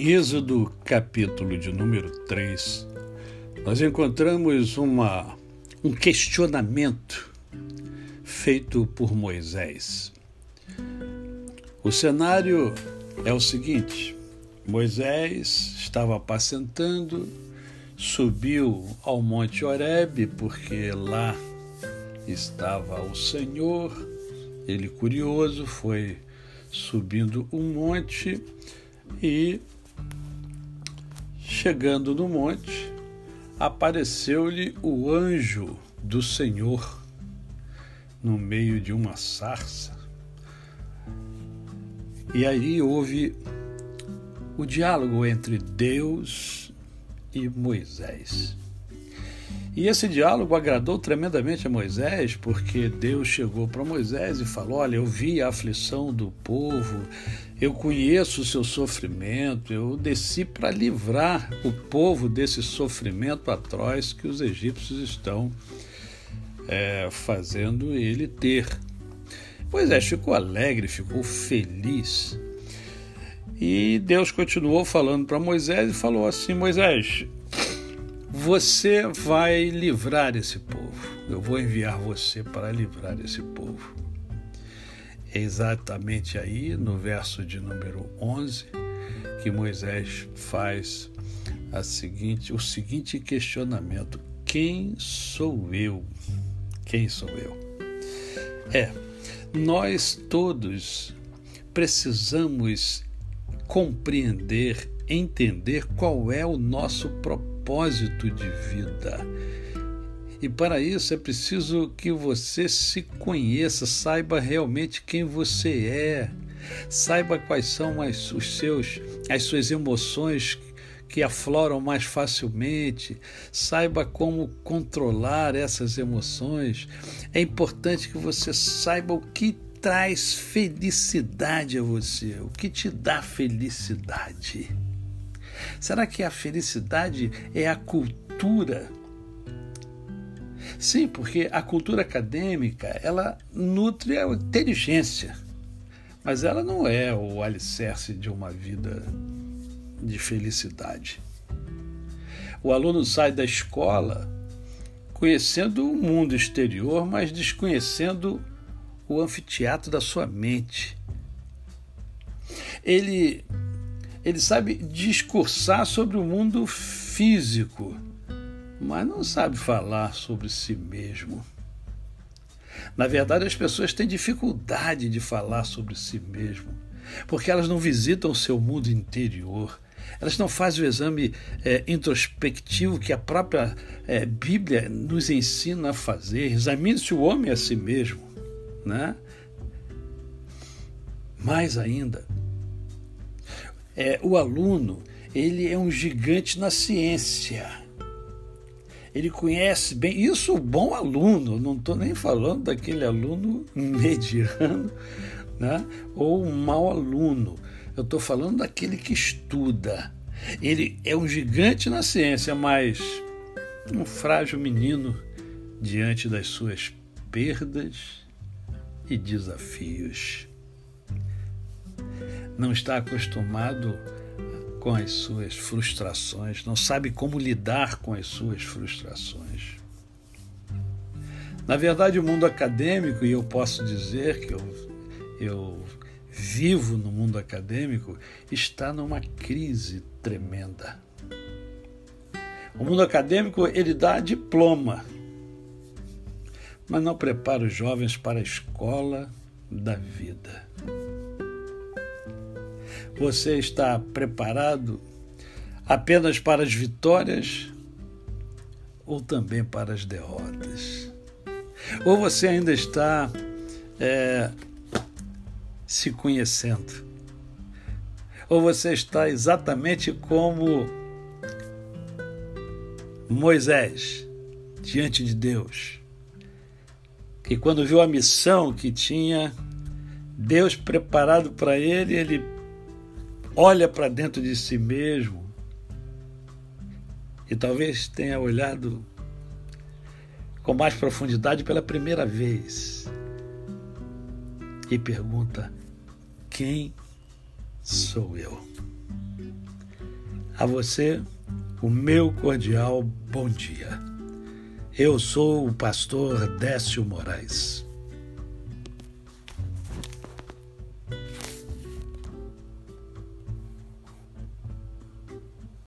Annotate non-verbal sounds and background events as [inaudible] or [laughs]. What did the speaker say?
Em Êxodo, capítulo de número 3, nós encontramos uma, um questionamento feito por Moisés. O cenário é o seguinte: Moisés estava apacentando, subiu ao Monte Horebe, porque lá estava o Senhor. Ele, curioso, foi subindo o um monte e Chegando no monte, apareceu-lhe o anjo do Senhor no meio de uma sarça. E aí houve o diálogo entre Deus e Moisés. E esse diálogo agradou tremendamente a Moisés, porque Deus chegou para Moisés e falou: Olha, eu vi a aflição do povo, eu conheço o seu sofrimento, eu desci para livrar o povo desse sofrimento atroz que os egípcios estão é, fazendo ele ter. Moisés ficou alegre, ficou feliz. E Deus continuou falando para Moisés e falou assim: Moisés, você vai livrar esse povo. Eu vou enviar você para livrar esse povo. É exatamente aí, no verso de número 11, que Moisés faz a seguinte, o seguinte questionamento: Quem sou eu? Quem sou eu? É, nós todos precisamos compreender, entender qual é o nosso propósito propósito de vida. E para isso é preciso que você se conheça, saiba realmente quem você é, saiba quais são as, os seus, as suas emoções que afloram mais facilmente, saiba como controlar essas emoções. É importante que você saiba o que traz felicidade a você, o que te dá felicidade. Será que a felicidade é a cultura? Sim, porque a cultura acadêmica ela nutre a inteligência, mas ela não é o alicerce de uma vida de felicidade. O aluno sai da escola conhecendo o mundo exterior, mas desconhecendo o anfiteatro da sua mente. Ele ele sabe discursar sobre o mundo físico, mas não sabe falar sobre si mesmo. Na verdade, as pessoas têm dificuldade de falar sobre si mesmo, porque elas não visitam o seu mundo interior. Elas não fazem o exame é, introspectivo que a própria é, Bíblia nos ensina a fazer. Examine-se o homem a si mesmo. Né? Mais ainda, é, o aluno ele é um gigante na ciência. Ele conhece bem. Isso o bom aluno, não estou nem falando daquele aluno [laughs] mediano né? ou um mau aluno. Eu estou falando daquele que estuda. Ele é um gigante na ciência, mas um frágil menino diante das suas perdas e desafios não está acostumado com as suas frustrações, não sabe como lidar com as suas frustrações. Na verdade, o mundo acadêmico, e eu posso dizer que eu, eu vivo no mundo acadêmico, está numa crise tremenda. O mundo acadêmico ele dá diploma, mas não prepara os jovens para a escola da vida. Você está preparado apenas para as vitórias ou também para as derrotas? Ou você ainda está é, se conhecendo? Ou você está exatamente como Moisés diante de Deus, que quando viu a missão que tinha Deus preparado para ele, ele olha para dentro de si mesmo e talvez tenha olhado com mais profundidade pela primeira vez e pergunta: quem sou eu? A você, o meu cordial bom dia. Eu sou o pastor Décio Moraes.